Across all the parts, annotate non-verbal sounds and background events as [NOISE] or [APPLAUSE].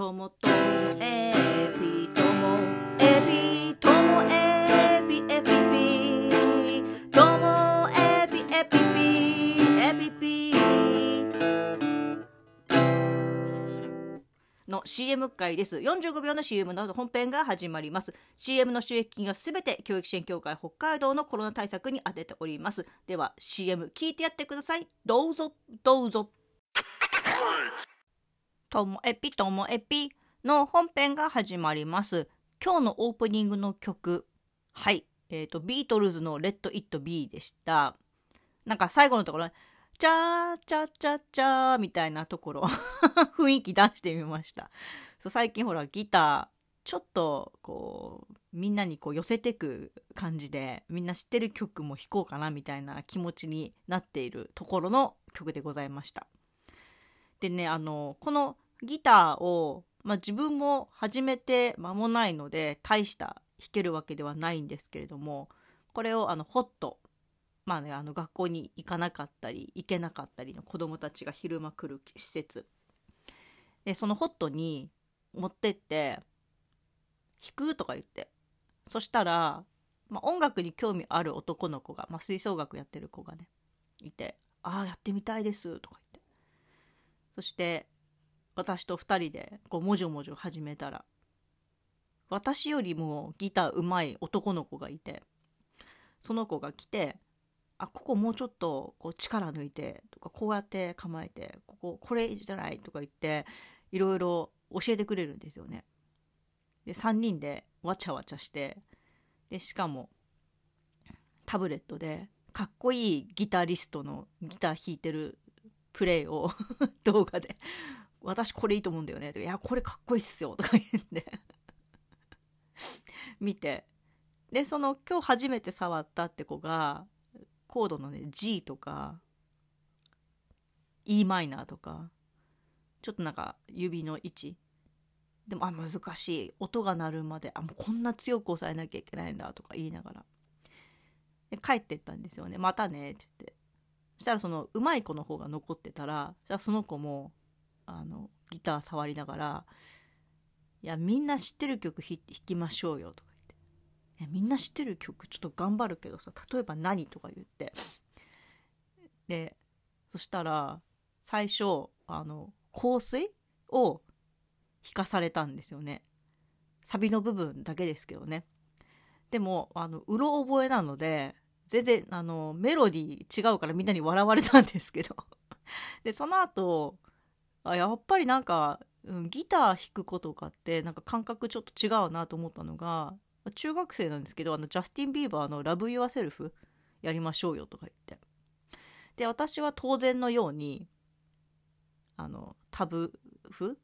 ともとエピともエピともエピエピピともエピエピピエピピの CM 会です45秒の CM の本編が始まります CM の収益金がすべて教育支援協会北海道のコロナ対策に充てておりますでは CM 聞いてやってくださいどうぞどうぞともエピともエピの本編が始まります。今日のオープニングの曲。はい。えっ、ー、とビートルズの「レッド・イット・ビー」でした。なんか最後のところチャーチャチャチャーみたいなところ。[LAUGHS] 雰囲気出してみました。そう最近ほらギターちょっとこうみんなにこう寄せてく感じでみんな知ってる曲も弾こうかなみたいな気持ちになっているところの曲でございました。でねあのこのギターを、まあ、自分も始めて間もないので大した弾けるわけではないんですけれどもこれをあのホットまあねあの学校に行かなかったり行けなかったりの子どもたちが昼間来る施設。でそのホットに持ってって弾くとか言って。そしたら、まあ、音楽に興味ある男の子が、まあ、吹奏楽やってる子がねいて「ああやってみたいです」とかそして私と2人でこうもじょもじょ始めたら私よりもギターうまい男の子がいてその子が来て「あここもうちょっとこう力抜いて」とかこうやって構えて「こここれじゃない」とか言っていろいろ教えてくれるんですよね。で3人でわちゃわちゃしてでしかもタブレットでかっこいいギタリストのギター弾いてるプレイを [LAUGHS] 動画で「私これいいと思うんだよね」とか「いやこれかっこいいっすよ」とか言って。[LAUGHS] 見て。でその今日初めて触ったって子がコードのね G とか e マイナーとかちょっとなんか指の位置。でもあ難しい。音が鳴るまであもうこんな強く押さえなきゃいけないんだ。とか言いながら。で帰ってったんですよね。またね。って言って。したらそのうまい子の方が残ってたらそその子もあのギター触りながら「いやみんな知ってる曲弾きましょうよ」とか言って「みんな知ってる曲ちょっと頑張るけどさ例えば何?」とか言って。でそしたら最初あの香水を弾かされたんですよね。サビの部分だけですけどね。でもあのうろ覚えなので全然あのメロディー違うからみんなに笑われたんですけど。[LAUGHS] でその後あやっぱりなんか、うん、ギター弾く子とかってなんか感覚ちょっと違うなと思ったのが中学生なんですけどあのジャスティン・ビーバーの「Love Yourself」やりましょうよとか言って。で私は当然のようにあのタブ譜？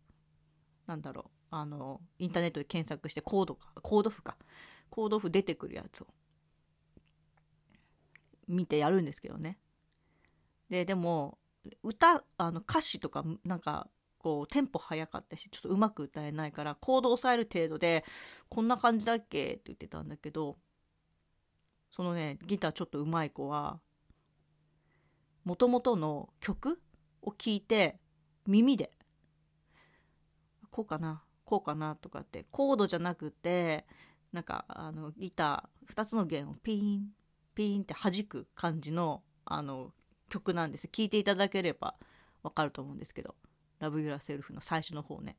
なんだろう。あのインターネットで検索してコードかコード譜か。コード譜出てくるやつを。見てやるんですけどね。ででも歌あの歌詞とかなんかこうテンポ速かったしちょっとうまく歌えないからコードを押さえる程度でこんな感じだっけって言ってたんだけどそのねギターちょっとうまい子はもともとの曲を聴いて耳でこうかなこうかなとかってコードじゃなくてなんかあのギター2つの弦をピーンピーンって弾く感じのあの曲なんです。聴いていただければわかると思うんですけど「Love Yourself」の最初の方ね。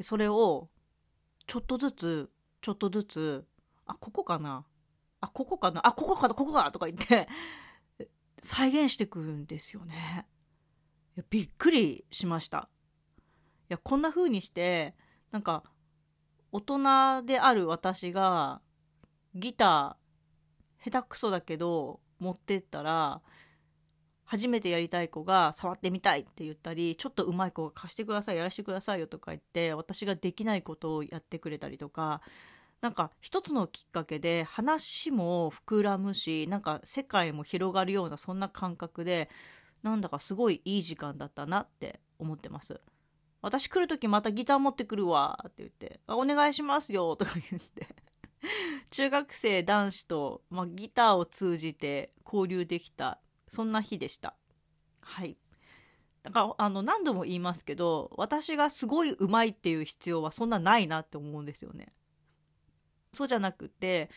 それをちょっとずつちょっとずつあここかな？あここかな？あここかな？ここか？とか言って再現してくるんですよね。いやびっくりしました。いやこんな風にしてなんか大人である私がギター下手くそだけど持ってったら初めてやりたい子が触ってみたいって言ったりちょっと上手い子が貸してくださいやらせてくださいよとか言って私ができないことをやってくれたりとかなんか一つのきっかけで話も膨らむしなんか世界も広がるようなそんな感覚でなんだかすごいいい時間だったなって思ってます。私来る時またギター持ってくるわって言って「あお願いしますよ」とか言って中学生男子と、まあ、ギターを通じて交流できたそんな日でした。はい。だからあの何度も言いますけど私がすごい上手いっていう必要はそんなないなって思うんですよね。そうじゃなくて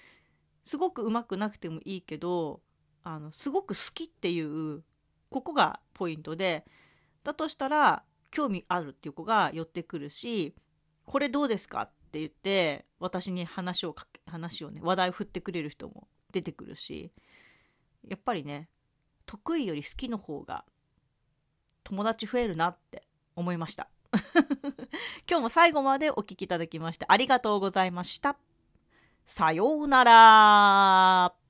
すごく上手くなくてもいいけどあのすごく好きっていうここがポイントでだとしたら興味あるっていう子が寄ってくるしこれどうですか？って言って私に話をかけ話をね話題を振ってくれる人も出てくるしやっぱりね得意より好きの方が友達増えるなって思いました。[LAUGHS] 今日も最後までお聴きいただきましてありがとうございました。さようなら。